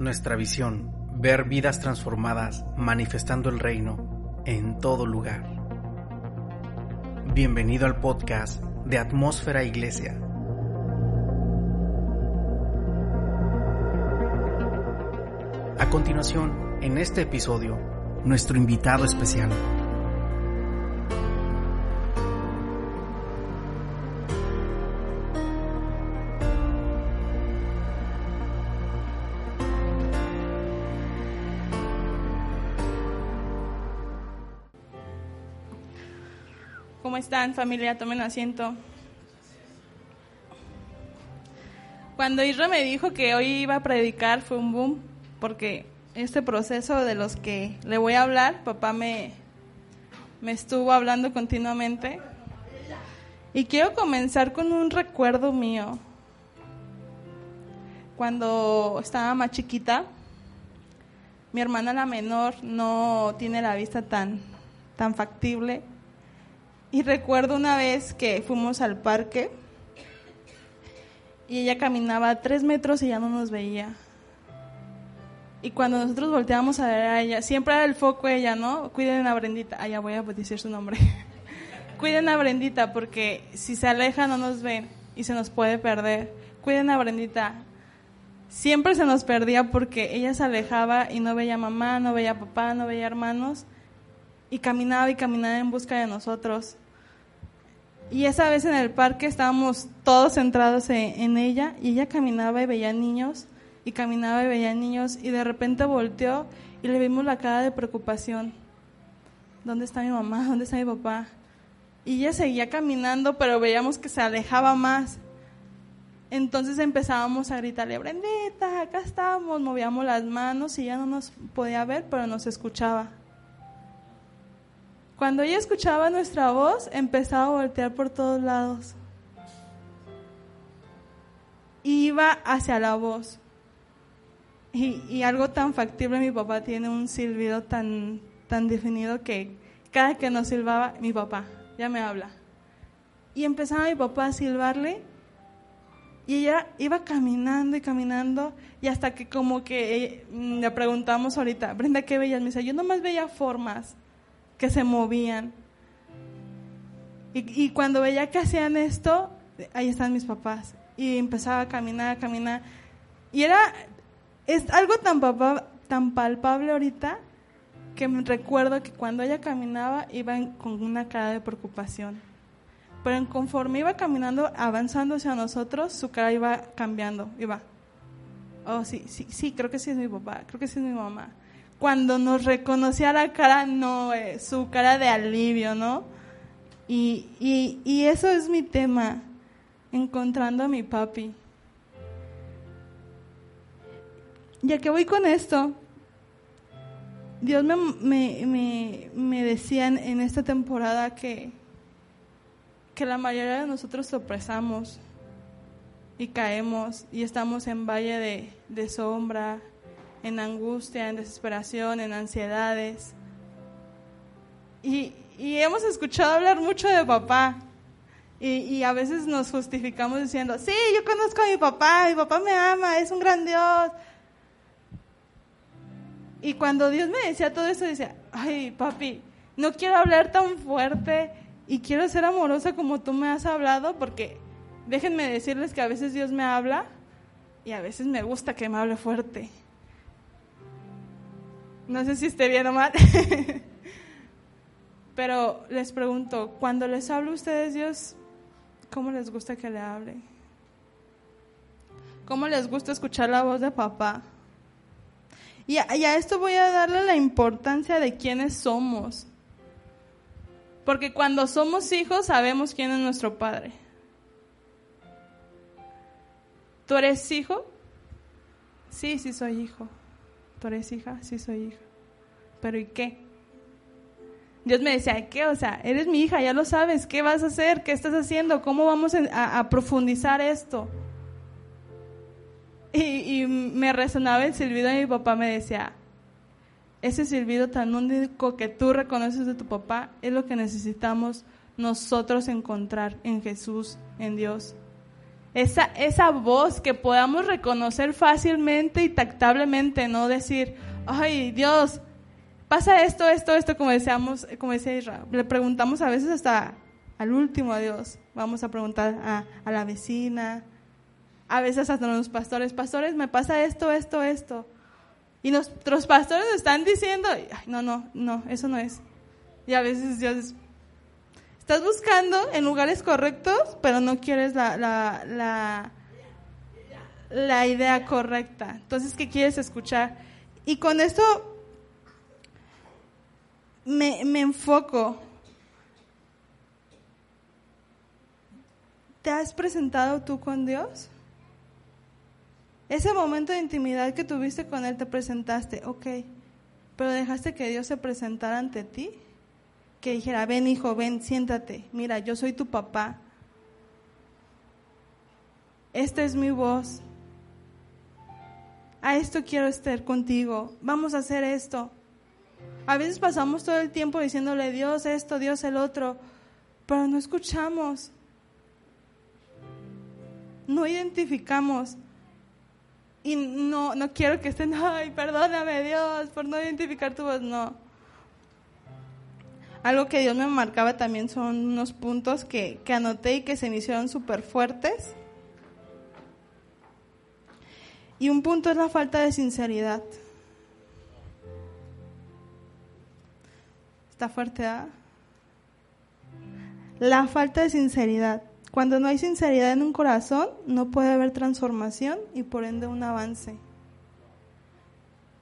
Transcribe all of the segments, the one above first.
Nuestra visión, ver vidas transformadas manifestando el reino en todo lugar. Bienvenido al podcast de Atmósfera Iglesia. A continuación, en este episodio, nuestro invitado especial. Familia? Tomen asiento. Cuando Isra me dijo que hoy iba a predicar fue un boom, porque este proceso de los que le voy a hablar, papá me, me estuvo hablando continuamente. Y quiero comenzar con un recuerdo mío. Cuando estaba más chiquita, mi hermana la menor no tiene la vista tan, tan factible y recuerdo una vez que fuimos al parque y ella caminaba tres metros y ya no nos veía. Y cuando nosotros volteábamos a ver a ella, siempre era el foco ella, ¿no? Cuiden a Brendita. Ah, ya voy a decir su nombre. Cuiden a Brendita porque si se aleja no nos ven y se nos puede perder. Cuiden a Brendita. Siempre se nos perdía porque ella se alejaba y no veía mamá, no veía papá, no veía hermanos y caminaba y caminaba en busca de nosotros. Y esa vez en el parque estábamos todos centrados en, ella y ella caminaba y veía niños y caminaba y veía niños y de repente volteó y le vimos la cara de preocupación. ¿Dónde está mi mamá? ¿Dónde está mi papá? Y ella seguía caminando, pero veíamos que se alejaba más. Entonces empezábamos a gritarle, Brendita, acá estamos, movíamos las manos y ella no nos podía ver, pero nos escuchaba. Cuando ella escuchaba nuestra voz, empezaba a voltear por todos lados. Iba hacia la voz. Y, algo tan factible, mi papá tiene un silbido tan, tan definido que cada que nos silbaba, mi papá ya me habla. Y empezaba mi papá a silbarle y ella iba caminando y caminando y hasta que como que eh, le preguntamos ahorita, Brenda, ¿qué veías? Me dice, yo nomás veía formas que se movían. Y, cuando veía que hacían esto, ahí están mis papás. Y empezaba a caminar, a caminar. Y era es algo tan, tan palpable ahorita que me recuerdo que cuando ella caminaba iba con una cara de preocupación. Pero conforme iba caminando, avanzando hacia nosotros, su cara iba cambiando. Iba, oh, sí, sí, sí, creo que sí es mi papá, creo que sí es mi mamá cuando nos reconocía la cara, no, eh, su cara de alivio, ¿no? Y, y, y, eso es mi tema, encontrando a mi papi. Ya que voy con esto, Dios me, me, me, me decía en, esta temporada que, que la mayoría de nosotros sopresamos y caemos y estamos en valle de, de sombra, en angustia, en desesperación, en ansiedades. Y, hemos escuchado hablar mucho de papá. Y, a veces nos justificamos diciendo, sí, yo conozco a mi papá, mi papá me ama, es un gran Dios. Y cuando Dios me decía todo eso, decía, ay, papi, no quiero hablar tan fuerte y quiero ser amorosa como tú me has hablado, porque déjenme decirles que a veces Dios me habla y a veces me gusta que me hable fuerte. No sé si esté bien o mal. Pero les pregunto, cuando les hablo a ustedes Dios, ¿cómo les gusta que le hable? ¿Cómo les gusta escuchar la voz de papá? Y a, y a esto voy a darle la importancia de quiénes somos. Porque cuando somos hijos sabemos quién es nuestro padre. ¿Tú eres hijo? Sí, sí soy hijo. ¿Tú eres hija? Sí, soy hija. ¿Pero y qué? Dios me decía, ¿qué? O sea, eres mi hija, ya lo sabes, ¿qué vas a hacer? ¿Qué estás haciendo? ¿Cómo vamos a, profundizar esto? Y, y, me resonaba el silbido de mi papá, me decía, ese silbido tan único que tú reconoces de tu papá es lo que necesitamos nosotros encontrar en Jesús, en Dios. Esa, esa voz que podamos reconocer fácilmente y tactablemente, no decir, ay Dios, pasa esto, esto, esto, como decíamos, como decía Israel. Le preguntamos a veces hasta al último a Dios. Vamos a preguntar a, a la vecina, a veces hasta los pastores, pastores, me pasa esto, esto, esto. Y nuestros pastores están diciendo, no, no, no, eso no es. Y a veces Dios Estás buscando en lugares correctos, pero no quieres la, la, la, idea correcta. Entonces, ¿qué quieres escuchar? Y con esto me, me enfoco. ¿Te has presentado tú con Dios? Ese momento de intimidad que tuviste con Él, te presentaste, ok, pero dejaste que Dios se presentara ante ti que dijera, ven hijo, ven, siéntate, mira, yo soy tu papá. Esta es mi voz. A esto quiero estar contigo. Vamos a hacer esto. A veces pasamos todo el tiempo diciéndole Dios esto, Dios el otro, pero no escuchamos. No identificamos. Y no, no quiero que estén, ay, perdóname Dios por no identificar tu voz. No algo que Dios me marcaba también son unos puntos que, anoté y que se me hicieron súper fuertes. Y un punto es la falta de sinceridad. Está fuerte, ¿ah? La falta de sinceridad. Cuando no hay sinceridad en un corazón, no puede haber transformación y por ende un avance.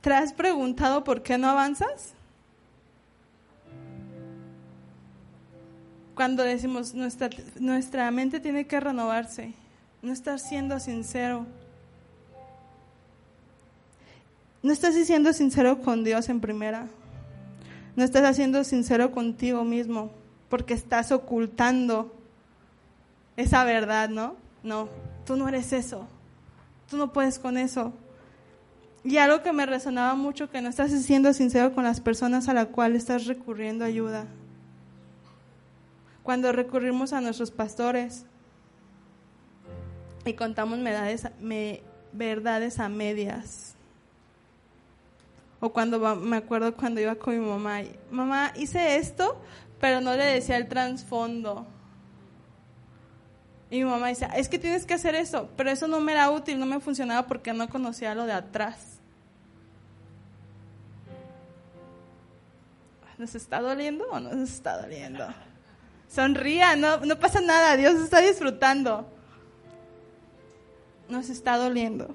¿Te has preguntado por qué no avanzas? Cuando decimos nuestra, nuestra mente tiene que renovarse, no estar siendo sincero. No estás siendo sincero con Dios en primera. No estás haciendo sincero contigo mismo porque estás ocultando esa verdad, ¿no? No, tú no eres eso. Tú no puedes con eso. Y algo que me resonaba mucho, que no estás siendo sincero con las personas a las cuales estás recurriendo ayuda cuando recurrimos a nuestros pastores y contamos verdades, a medias. O cuando me acuerdo cuando iba con mi mamá, mamá, hice esto, pero no le decía el trasfondo. Y mi mamá decía, es que tienes que hacer eso, pero eso no me era útil, no me funcionaba porque no conocía lo de atrás. ¿Nos está doliendo o no nos está doliendo? Sonría, no, no pasa nada, Dios está disfrutando. Nos está doliendo.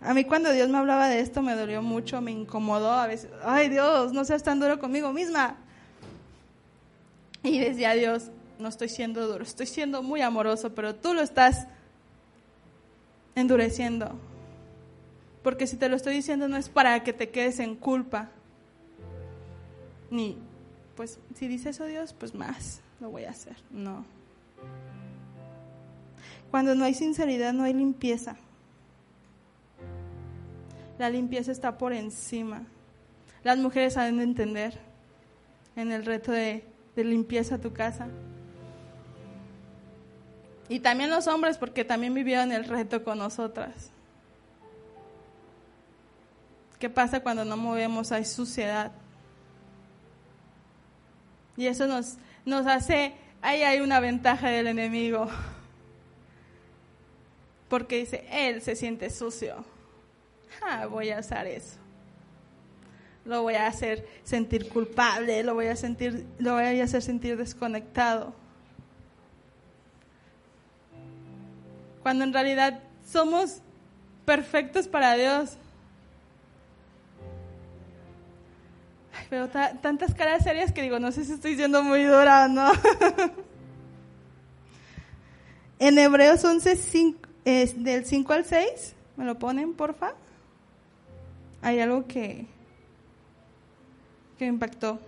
A mí cuando Dios me hablaba de esto me dolió mucho, me incomodó a veces. Ay Dios, no seas tan duro conmigo misma. Y decía Dios, no estoy siendo duro, estoy siendo muy amoroso, pero tú lo estás endureciendo. Porque si te lo estoy diciendo no es para que te quedes en culpa. Ni, pues si dice eso Dios, pues más lo voy a hacer. No. Cuando no hay sinceridad, no hay limpieza. La limpieza está por encima. Las mujeres saben de entender en el reto de, de limpieza tu casa. Y también los hombres, porque también vivieron el reto con nosotras. ¿Qué pasa cuando no movemos? Hay suciedad. Y eso nos, nos hace, ahí hay una ventaja del enemigo. Porque dice, él se siente sucio. Ah, voy a usar eso. Lo voy a hacer sentir culpable, lo voy a sentir, lo voy a hacer sentir desconectado. Cuando en realidad somos perfectos para Dios. Pero tantas caras serias que digo, no sé si estoy siendo muy dura no. en Hebreos 11, es del 5 al 6, ¿me lo ponen, porfa? Hay algo que, que impactó.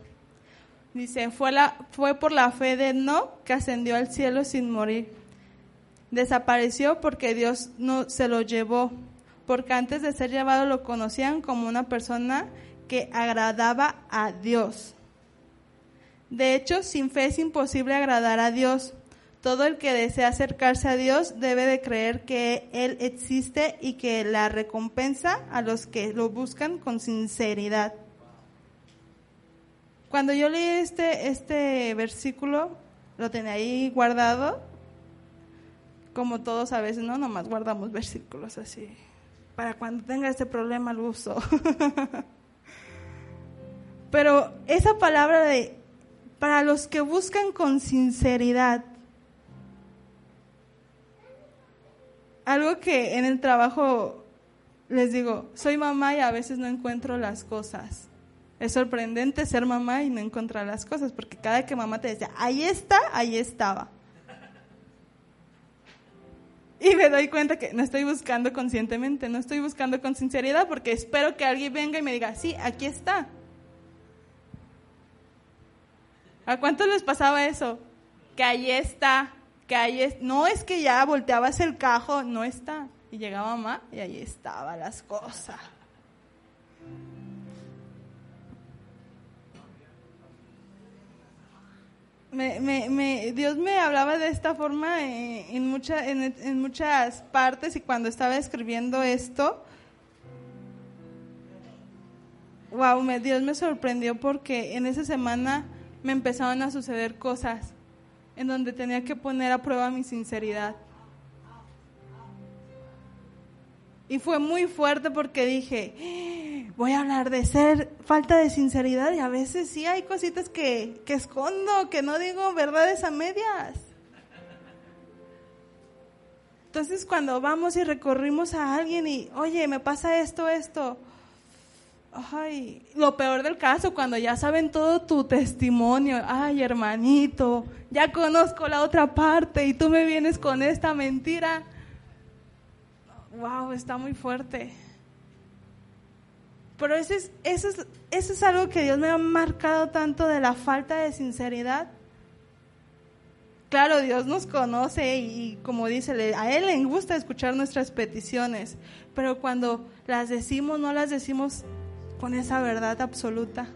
Dice, fue, la, fue por la fe de No que ascendió al cielo sin morir. Desapareció porque Dios no se lo llevó, porque antes de ser llevado lo conocían como una persona que agradaba a Dios. De hecho, sin fe es imposible agradar a Dios. Todo el que desea acercarse a Dios debe de creer que Él existe y que la recompensa a los que lo buscan con sinceridad. Cuando yo leí este, este versículo, lo tenía ahí guardado, como todos a veces, ¿no? Nomás guardamos versículos así. Para cuando tenga este problema lo uso. Pero esa palabra de para los que buscan con sinceridad, algo que en el trabajo les digo, soy mamá y a veces no encuentro las cosas. Es sorprendente ser mamá y no encontrar las cosas, porque cada que mamá te decía, ahí está, ahí estaba. Y me doy cuenta que no estoy buscando conscientemente, no estoy buscando con sinceridad, porque espero que alguien venga y me diga, sí, aquí está. ¿A cuántos les pasaba eso? Que ahí está, que ahí es. No es que ya volteabas el cajo, no está. Y llegaba mamá y ahí estaban las cosas. Me, me, Dios me hablaba de esta forma en, en, en, muchas partes y cuando estaba escribiendo esto, wow, me, Dios me sorprendió porque en esa semana me empezaron a suceder cosas en donde tenía que poner a prueba mi sinceridad. Y fue muy fuerte porque dije, voy a hablar de ser falta de sinceridad y a veces sí hay cositas que, que escondo, que no digo verdades a medias. Entonces cuando vamos y recorrimos a alguien y, oye, me pasa esto, esto, ay, lo peor del caso, cuando ya saben todo tu testimonio, ay, hermanito, ya conozco la otra parte y tú me vienes con esta mentira. Wow, está muy fuerte. Pero eso es, eso, es, eso es algo que Dios me ha marcado tanto de la falta de sinceridad. Claro, Dios nos conoce y, como dice, a Él le gusta escuchar nuestras peticiones, pero cuando las decimos, no las decimos con esa verdad absoluta.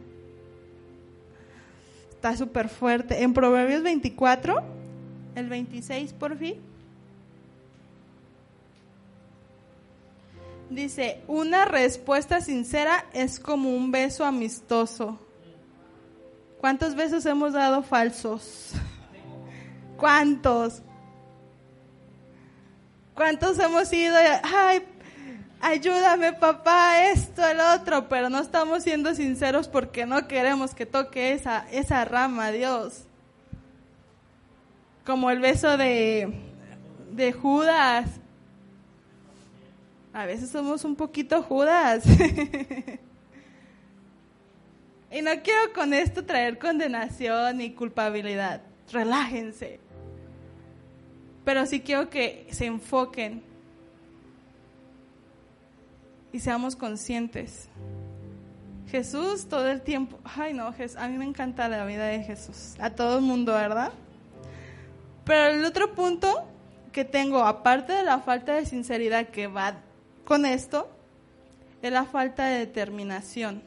Está súper fuerte. En Proverbios 24, el 26 por fin. Dice, una respuesta sincera es como un beso amistoso. ¿Cuántos besos hemos dado falsos? ¿Cuántos? ¿Cuántos hemos ido? Ay, ayúdame papá, esto, el otro, pero no estamos siendo sinceros porque no queremos que toque esa, esa rama, Dios. Como el beso de, de Judas a veces somos un poquito judas. y no quiero con esto traer condenación ni culpabilidad. Relájense. Pero sí quiero que se enfoquen y seamos conscientes. Jesús todo el tiempo, ay no, a mí me encanta la vida de Jesús, a todo el mundo, ¿verdad? Pero el otro punto que tengo, aparte de la falta de sinceridad que va con esto es la falta de determinación.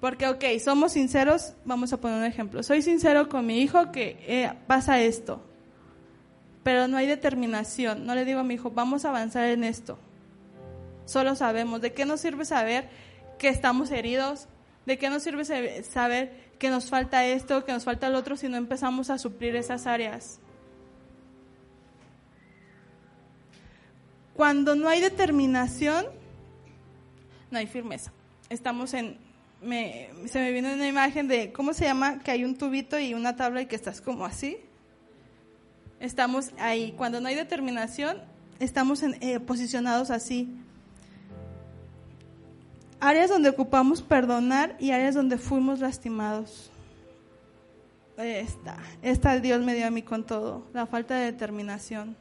Porque, ok, somos sinceros, vamos a poner un ejemplo. Soy sincero con mi hijo que eh, pasa esto, pero no hay determinación. No le digo a mi hijo, vamos a avanzar en esto. Solo sabemos. ¿De qué nos sirve saber que estamos heridos? ¿De qué nos sirve saber que nos falta esto, que nos falta el otro si no empezamos a suplir esas áreas? Cuando no hay determinación, no hay firmeza. Estamos en, se me viene una imagen de, ¿cómo se llama? Que hay un tubito y una tabla y que estás como así. Estamos ahí. Cuando no hay determinación, estamos en, eh, posicionados así. Áreas donde ocupamos perdonar y áreas donde fuimos lastimados. Esta, esta Dios me dio a mí con todo, la falta de determinación.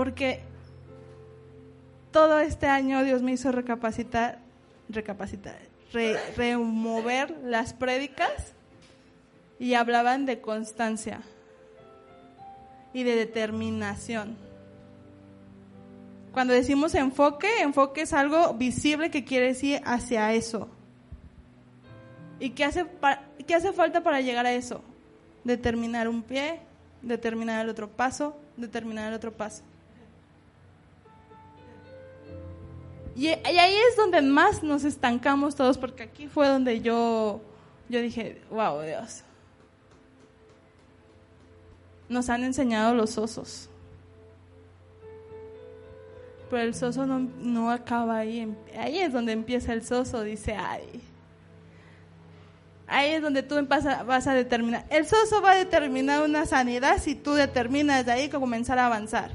porque todo este año Dios me hizo recapacitar, recapacitar, remover las prédicas y hablaban de constancia y de determinación. Cuando decimos enfoque, enfoque es algo visible que quiere decir hacia eso. ¿Y qué hace, qué hace falta para llegar a eso? Determinar un pie, determinar el otro paso, determinar el otro paso. Y, ahí es donde más nos estancamos todos, porque aquí fue donde yo, yo dije, wow, Dios. Nos han enseñado los osos. Pero el soso no, no acaba ahí. Ahí es donde empieza el soso, dice, ay. Ahí es donde tú vas a determinar. El soso va a determinar una sanidad si tú determinas de ahí que comenzar a avanzar.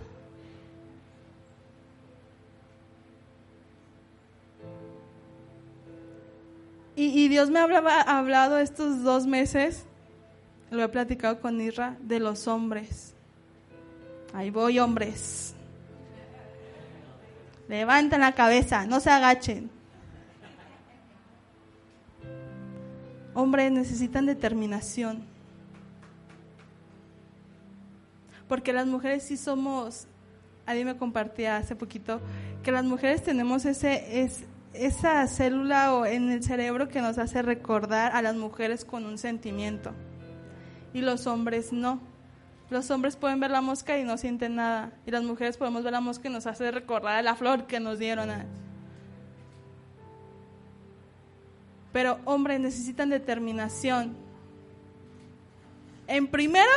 Y, Dios me ha hablado estos dos meses, lo he platicado con Isra, de los hombres. Ahí voy, hombres. Levanten la cabeza, no se agachen. Hombres necesitan determinación. Porque las mujeres sí somos, alguien me compartía hace poquito, que las mujeres tenemos ese, es, esa célula en el cerebro que nos hace recordar a las mujeres con un sentimiento. Y los hombres no. Los hombres pueden ver la mosca y no sienten nada. Y las mujeres podemos ver la mosca y nos hace recordar a la flor que nos dieron. Pero hombres necesitan determinación. En primero,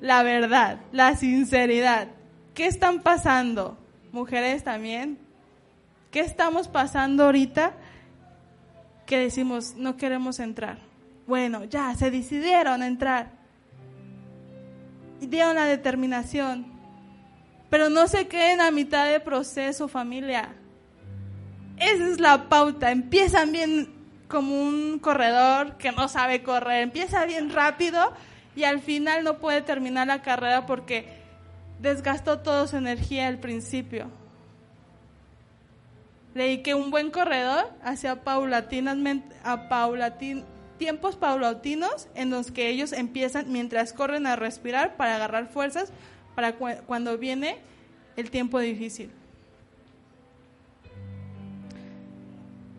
la verdad, la sinceridad. ¿Qué están pasando? Mujeres también, ¿Qué estamos pasando ahorita que decimos no queremos entrar? Bueno, ya se decidieron a entrar. Y dieron la determinación. Pero no se queden a mitad de proceso, familia. Esa es la pauta. Empiezan bien como un corredor que no sabe correr. Empieza bien rápido y al final no puede terminar la carrera porque desgastó toda su energía al principio. Leí que un buen corredor hacía paulatinamente, a paulatin, tiempos paulatinos en los que ellos empiezan mientras corren a respirar para agarrar fuerzas para cuando viene el tiempo difícil.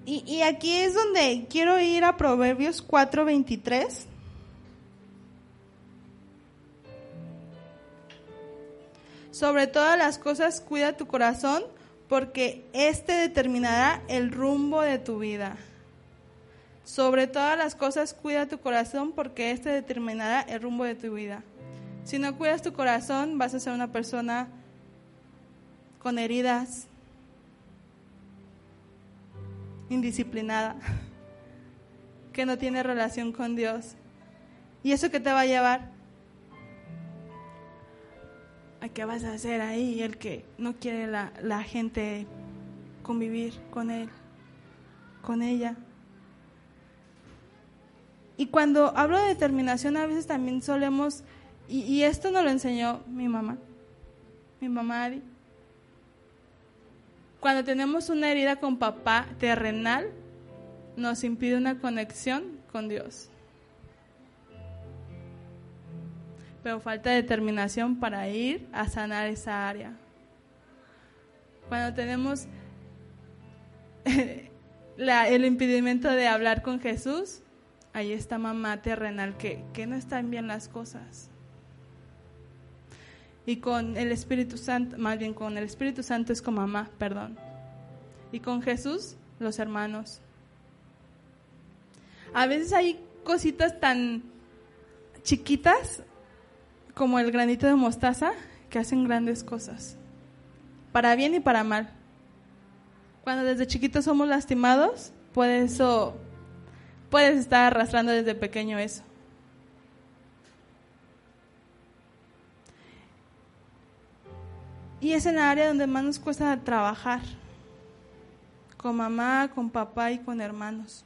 Y, aquí es donde quiero ir a Proverbios 4:23. Sobre todas las cosas, cuida tu corazón porque este determinará el rumbo de tu vida. Sobre todas las cosas, cuida tu corazón, porque este determinará el rumbo de tu vida. Si no cuidas tu corazón, vas a ser una persona con heridas, indisciplinada, que no tiene relación con Dios. ¿Y eso qué te va a llevar? qué vas a hacer ahí? El que no quiere la, la gente convivir con él, con ella. Y cuando hablo de determinación, a veces también solemos, y, esto nos lo enseñó mi mamá, mi mamá Ari. Cuando tenemos una herida con papá terrenal, nos impide una conexión con Dios. pero falta determinación para ir a sanar esa área. Cuando tenemos el impedimento de hablar con Jesús, ahí está mamá terrenal que, que no están bien las cosas. Y con el Espíritu Santo, más bien con el Espíritu Santo es con mamá, perdón. Y con Jesús, los hermanos. A veces hay cositas tan chiquitas como el granito de mostaza que hacen grandes cosas, para bien y para mal. Cuando desde chiquitos somos lastimados, puedes, eso, puedes estar arrastrando desde pequeño eso. Y es en la área donde más nos cuesta trabajar, con mamá, con papá y con hermanos,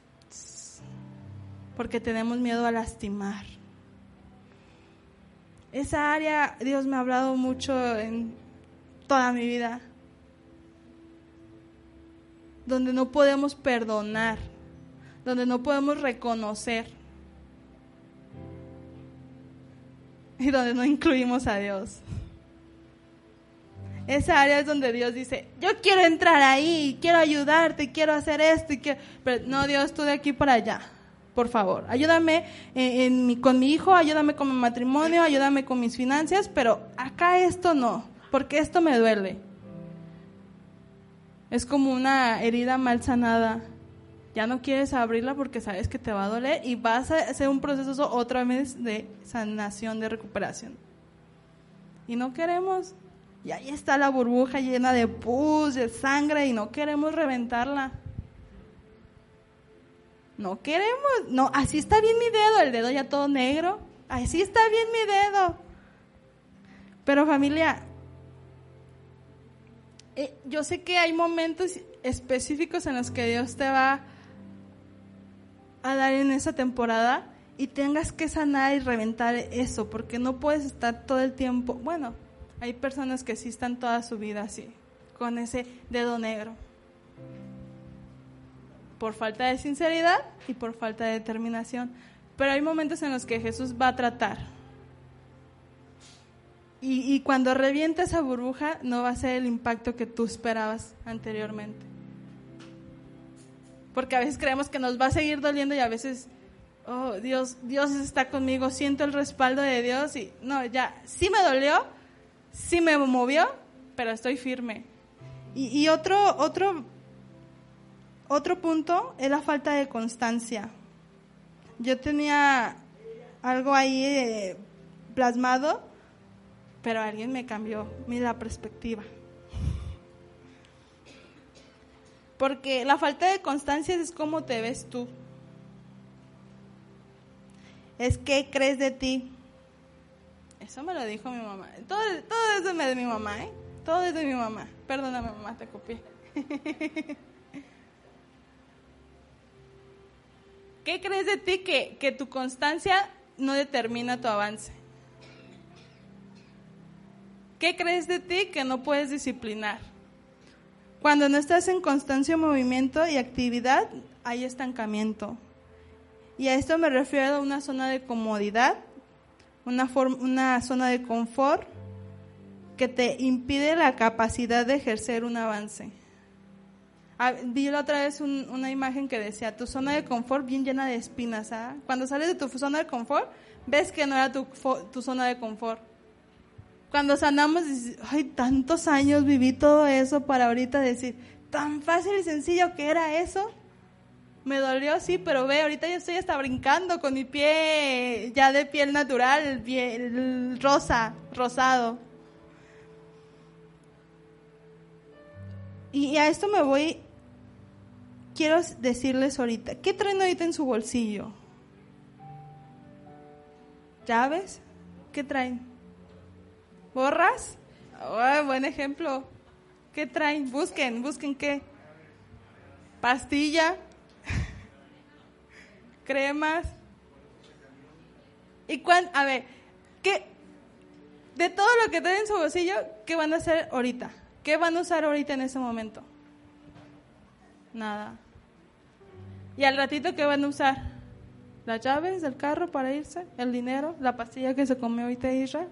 porque tenemos miedo a lastimar esa área Dios me ha hablado mucho en toda mi vida. Donde no podemos perdonar, donde no podemos reconocer y donde no incluimos a Dios. esa área es donde Dios dice, yo quiero entrar ahí, quiero ayudarte, quiero hacer esto, y quiero... pero no, Dios, tú de aquí para allá, por favor, ayúdame con mi hijo, ayúdame con mi matrimonio, ayúdame con mis finanzas, pero acá esto no, porque esto me duele. Es como una herida mal sanada. Ya no quieres abrirla porque sabes que te va a doler y vas a hacer un proceso otra vez de sanación, de recuperación. Y no queremos. Y ahí está la burbuja llena de pus, de sangre y no queremos reventarla. No queremos, no, así está bien mi dedo, el dedo ya todo negro. Así está bien mi dedo. Pero familia, eh, yo sé que hay momentos específicos en los que Dios te va a dar en esa temporada y tengas que sanar y reventar eso, porque no puedes estar todo el tiempo, bueno, hay personas que sí están toda su vida así, con ese dedo negro, por falta de sinceridad y por falta de determinación, pero hay momentos en los que Jesús va a tratar. Y, cuando revienta esa burbuja, no va a ser el impacto que tú esperabas anteriormente. Porque a veces creemos que nos va a seguir doliendo y a veces, oh, Dios, Dios está conmigo, siento el respaldo de Dios y no, ya, sí me dolió, sí me movió, pero estoy firme. Y, otro, otro, otro punto es la falta de constancia. Yo tenía algo ahí eh, plasmado pero alguien me cambió la perspectiva. Porque la falta de constancia es cómo te ves tú. Es qué crees de ti. Eso me lo dijo mi mamá. Todo, todo es de mi mamá, ¿eh? Todo es de mi mamá. Perdóname, mamá, te copié. ¿Qué crees de ti que, que tu constancia no determina tu avance? ¿Qué crees de ti que no puedes disciplinar? Cuando no estás en constancia, movimiento y actividad, hay estancamiento. Y a esto me refiero a una zona de comodidad, una, una zona de confort que te impide la capacidad de ejercer un avance. Ah, vi la otra vez una imagen que decía, tu zona de confort bien llena de espinas. ¿ah? Cuando sales de tu zona de confort, ves que no era tu, tu zona de confort. Cuando sanamos, ay, tantos años viví todo eso para ahorita decir, tan fácil y sencillo que era eso. Me dolió, sí, pero ve, ahorita yo estoy hasta brincando con mi pie ya de piel natural, piel rosa, rosado. Y a esto me voy, quiero decirles ahorita, ¿qué traen ahorita en su bolsillo? ¿Llaves? ¿Qué traen? ¿Borras? buen ejemplo. ¿Qué traen? Busquen, busquen qué. Pastilla, cremas. ¿Y cuán, A ver, ¿qué? De todo lo que traen en su bolsillo, ¿qué van a hacer ahorita? ¿Qué van a usar ahorita en ese momento? Nada. ¿Y al ratito qué van a usar? ¿Las llaves del carro para irse? ¿El dinero? ¿La pastilla que se comió ahorita Israel?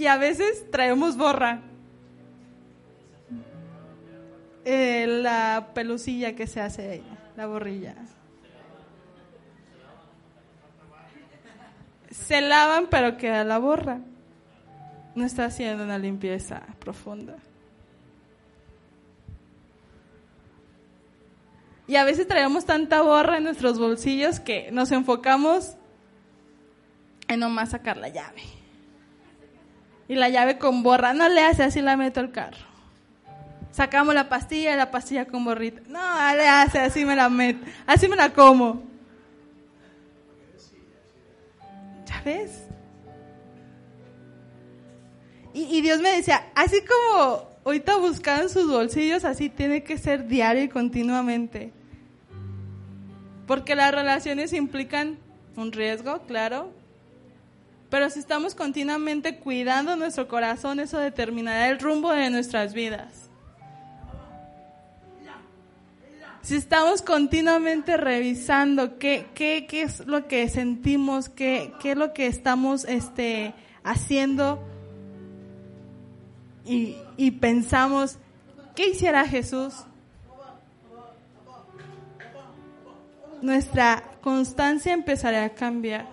Y a veces traemos borra. Eh, la pelucilla que se hace ella, la borrilla. Se lavan pero queda la borra. No está haciendo una limpieza profunda. Y a veces traemos tanta borra en nuestros bolsillos que nos enfocamos en nomás sacar la llave y la llave con borra. No le hace así, la meto al carro. Sacamos la pastilla la pastilla con borrita. No, le hace así, me la meto. Así me la como. ¿Ya ves? Y, y Dios me decía, así como ahorita buscaban sus bolsillos, así tiene que ser diario y continuamente. Porque las relaciones implican un riesgo, claro, pero si estamos continuamente cuidando nuestro corazón, eso determinará el rumbo de nuestras vidas. Si estamos continuamente revisando qué, qué, qué es lo que sentimos, qué, qué es lo que estamos este, haciendo y, y pensamos, ¿qué hiciera Jesús? Nuestra constancia empezaría a cambiar,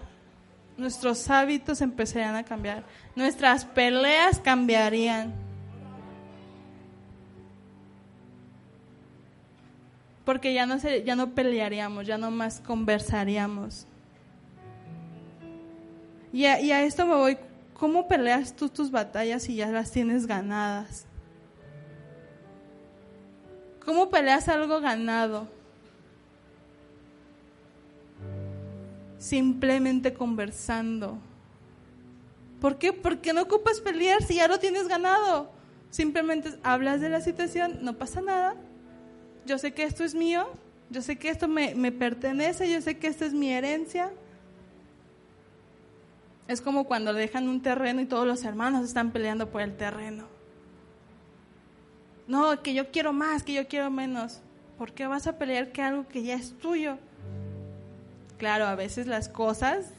nuestros hábitos empezarían a cambiar, nuestras peleas cambiarían. Porque ya no, se, ya no pelearíamos, ya no más conversaríamos. Y a, y a esto me voy, ¿cómo peleas tú tus batallas si ya las tienes ganadas? ¿Cómo peleas algo ganado? Simplemente conversando. ¿Por qué? Porque no ocupas pelear si ya lo tienes ganado. Simplemente hablas de la situación, no pasa nada. Yo sé que esto es mío, yo sé que esto me, me pertenece, yo sé que esta es mi herencia. Es como cuando dejan un terreno y todos los hermanos están peleando por el terreno. No, que yo quiero más, que yo quiero menos. ¿Por qué vas a pelear que algo que ya es tuyo? Claro, a veces las cosas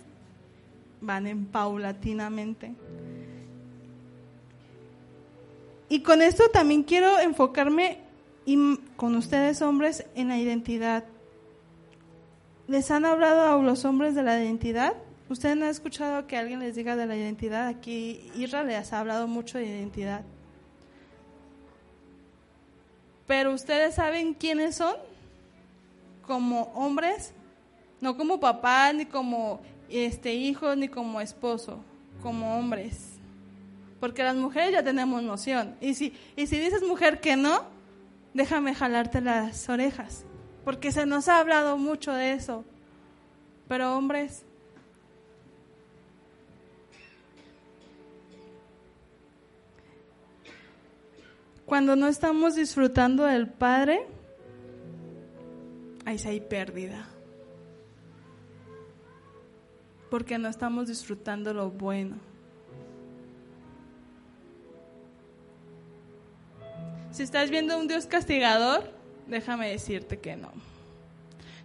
van en paulatinamente. Y con esto también quiero enfocarme con ustedes hombres en la identidad. ¿Les han hablado a los hombres de la identidad? ¿Ustedes no han escuchado que alguien les diga de la identidad? Aquí Israel les ha hablado mucho de identidad. Pero ustedes saben quiénes son como hombres, no como papá, ni como este hijo, ni como esposo, como hombres. Porque las mujeres ya tenemos noción. Y si, y si dices mujer que no, déjame jalarte las orejas. Porque se nos ha hablado mucho de eso. Pero hombres, Cuando no estamos disfrutando del Padre, ahí sí hay pérdida. Porque no estamos disfrutando lo bueno. Si estás viendo un Dios castigador, déjame decirte que no.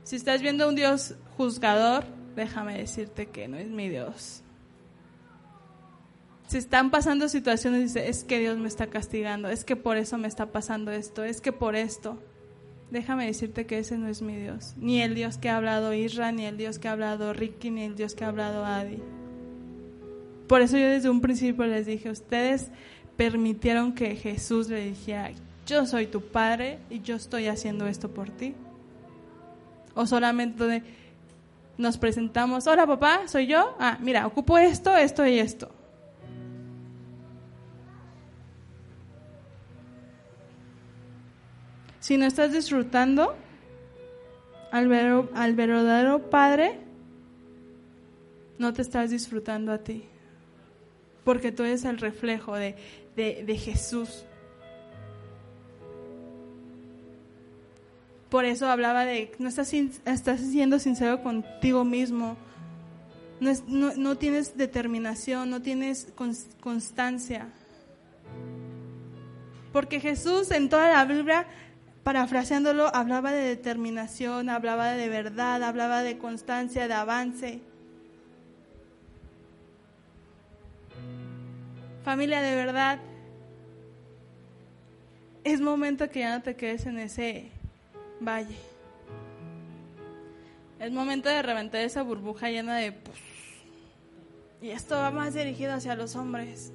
Si estás viendo un Dios juzgador, déjame decirte que no es mi Dios. Si están pasando situaciones, dice, es que Dios me está castigando, es que por eso me está pasando esto, es que por esto. Déjame decirte que ese no es mi Dios. Ni el Dios que ha hablado Isra, ni el Dios que ha hablado Ricky, ni el Dios que ha hablado Adi. Por eso yo desde un principio les dije, ustedes permitieron que Jesús le dijera, yo soy tu padre y yo estoy haciendo esto por ti. O solamente nos presentamos, hola papá, soy yo. Ah, mira, ocupo esto, esto y esto. Si no estás disfrutando al, verdadero Padre, no te estás disfrutando a ti. Porque tú eres el reflejo de, Jesús. Por eso hablaba de, no estás, estás siendo sincero contigo mismo. No, no, tienes determinación, no tienes constancia. Porque Jesús en toda la Biblia parafraseándolo, hablaba de determinación, hablaba de verdad, hablaba de constancia, de avance. Familia, de verdad, es momento que ya no te quedes en ese valle. Es momento de reventar esa burbuja llena de... Y esto va más dirigido hacia los hombres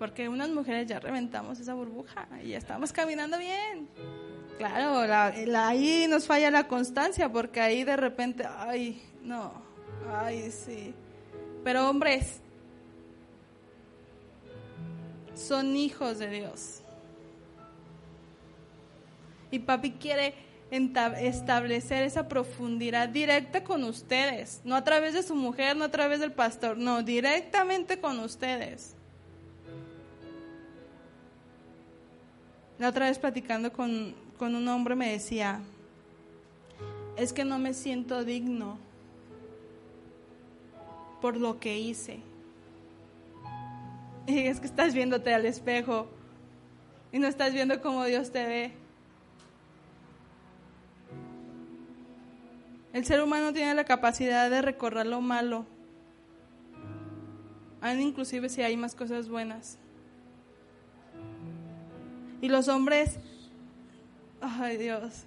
porque unas mujeres ya reventamos esa burbuja y ya estamos caminando bien. Claro, ahí nos falla la constancia porque ahí de repente, ay, no, ay, sí. Pero hombres, son hijos de Dios. Y papi quiere establecer esa profundidad directa con ustedes, no a través de su mujer, no a través del pastor, no, directamente con ustedes. La otra vez platicando con, un hombre me decía, es que no me siento digno por lo que hice. Y es que estás viéndote al espejo y no estás viendo cómo Dios te ve. El ser humano tiene la capacidad de recorrer lo malo Aún inclusive si hay más cosas buenas. Y los hombres, ay Dios,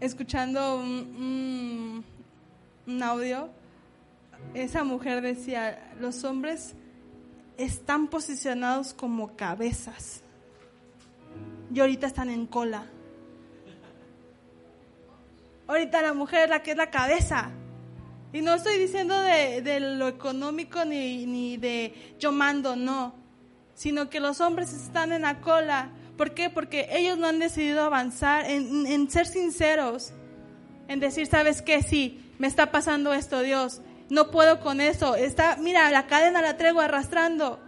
escuchando un, audio, esa mujer decía, los hombres están posicionados como cabezas y ahorita están en cola. Ahorita la mujer es la que es la cabeza. Y no estoy diciendo de, lo económico ni, ni, de yo mando, no. Sino que los hombres están en la cola. ¿Por qué? Porque ellos no han decidido avanzar en, en ser sinceros. En decir, ¿sabes qué? Sí, me está pasando esto, Dios. No puedo con eso. Está, mira, la cadena la traigo arrastrando.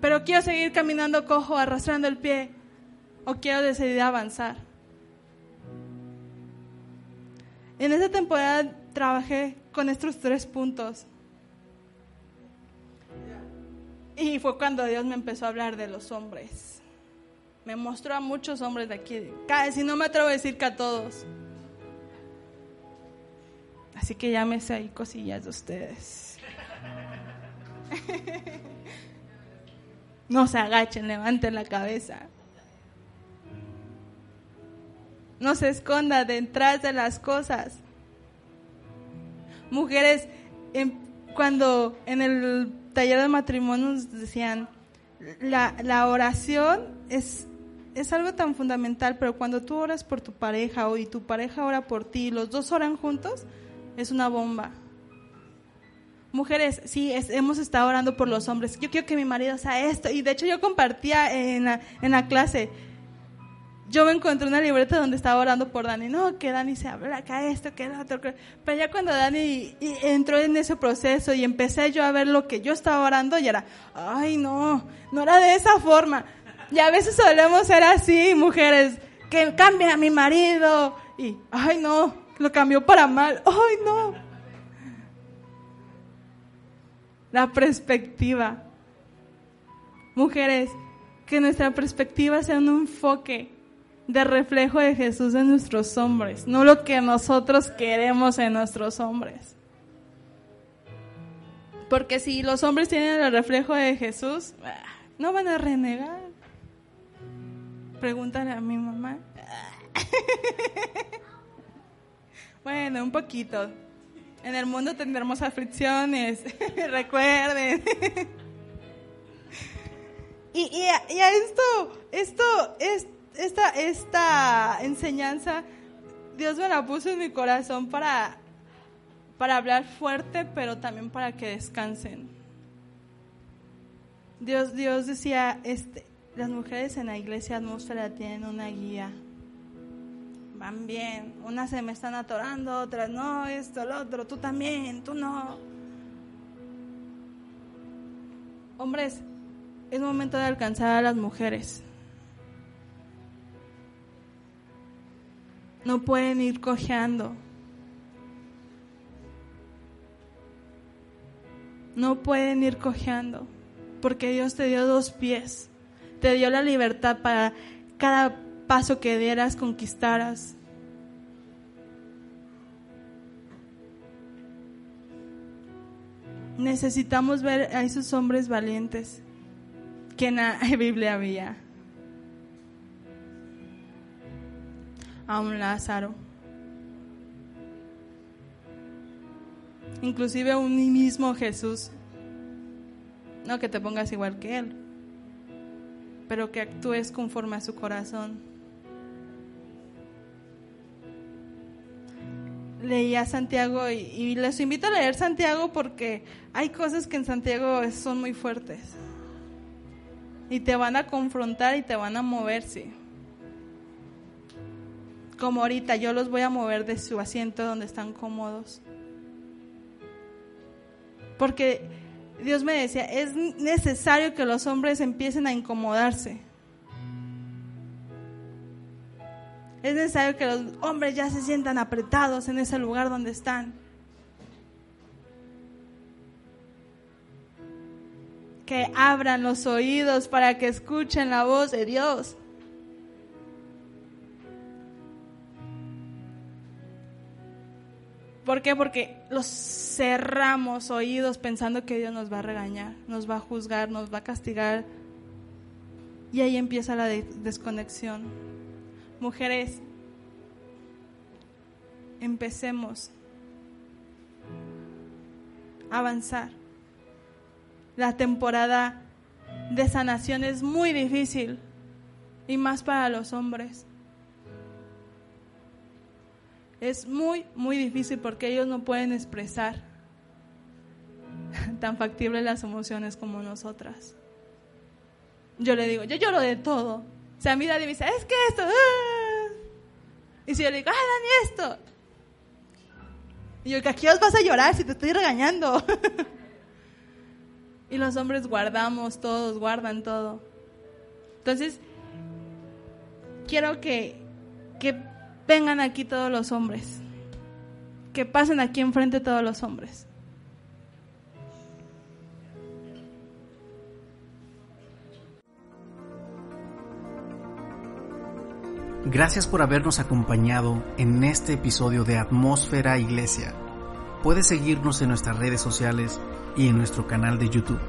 Pero quiero seguir caminando cojo, arrastrando el pie. O quiero decidir avanzar. En esta temporada trabajé con estos tres puntos. Y fue cuando Dios me empezó a hablar de los hombres. Me mostró a muchos hombres de aquí. Si no me atrevo a decir que a todos. Así que llámese ahí cosillas de ustedes. No se agachen, levanten la cabeza. No se esconda detrás de las cosas. Mujeres, cuando en el taller de matrimonio nos decían, la, la oración es, es algo tan fundamental, pero cuando tú oras por tu pareja o y tu pareja ora por ti, los dos oran juntos, es una bomba. Mujeres, sí, hemos estado orando por los hombres. Yo quiero que mi marido sea esto. Y de hecho yo compartía en en la clase. Yo me encontré una libreta donde estaba orando por Dani. No, que Dani se habla acá esto, que otro. Pero ya cuando Dani entró en ese proceso y empecé yo a ver lo que yo estaba orando, y era, ay no, no era de esa forma. Y a veces solemos ser así, mujeres, que cambien a mi marido. Y, ay no, lo cambió para mal. Ay no. La perspectiva. Mujeres, que nuestra perspectiva sea un enfoque de reflejo de Jesús en nuestros hombres, no lo que nosotros queremos en nuestros hombres. Porque si los hombres tienen el reflejo de Jesús, no van a renegar. Pregúntale a mi mamá. bueno, un poquito. En el mundo tendremos aflicciones, recuerden. y, y, a, esto, esto, es, esta, esta enseñanza, Dios me la puso en mi corazón para, para hablar fuerte, pero también para que descansen. Dios, Dios decía, este, las mujeres en la iglesia atmósfera tienen una guía van bien. Unas se me están atorando, otras no, esto, lo otro, tú también, tú no. Hombres, es momento de alcanzar a las mujeres. No pueden ir cojeando. No pueden ir cojeando, porque Dios te dio dos pies. Te dio la libertad para cada paso que dieras conquistaras. Necesitamos ver a esos hombres valientes que en la Biblia había. A un Lázaro. Inclusive un mismo Jesús. No que te pongas igual que Él, pero que actúes conforme a su corazón. leía Santiago y, les invito a leer Santiago porque hay cosas que en Santiago son muy fuertes y te van a confrontar y te van a mover, sí. Como ahorita yo los voy a mover de su asiento donde están cómodos. Porque Dios me decía, es necesario que los hombres empiecen a incomodarse Es necesario que los hombres ya se sientan apretados en ese lugar donde están. Que abran los oídos para que escuchen la voz de Dios. ¿Por qué? Porque los cerramos oídos pensando que Dios nos va a regañar, nos va a juzgar, nos va a castigar. Y ahí empieza la desconexión. Mujeres, empecemos a avanzar. La temporada de sanación es muy difícil y más para los hombres. Es muy, muy difícil porque ellos no pueden expresar tan factibles las emociones como nosotras. Yo le digo, yo lloro de todo. O sea, mi daddy me dice, es que esto. Ah". Y si yo le digo, ah, Dani, esto. Y yo, ¿que aquí os vas a llorar si te estoy regañando? y los hombres guardamos todos, guardan todo. Entonces, quiero que, que vengan aquí todos los hombres, que pasen aquí enfrente todos los hombres. Gracias por habernos acompañado en este episodio de Atmósfera Iglesia. Puedes seguirnos en nuestras redes sociales y en nuestro canal de YouTube.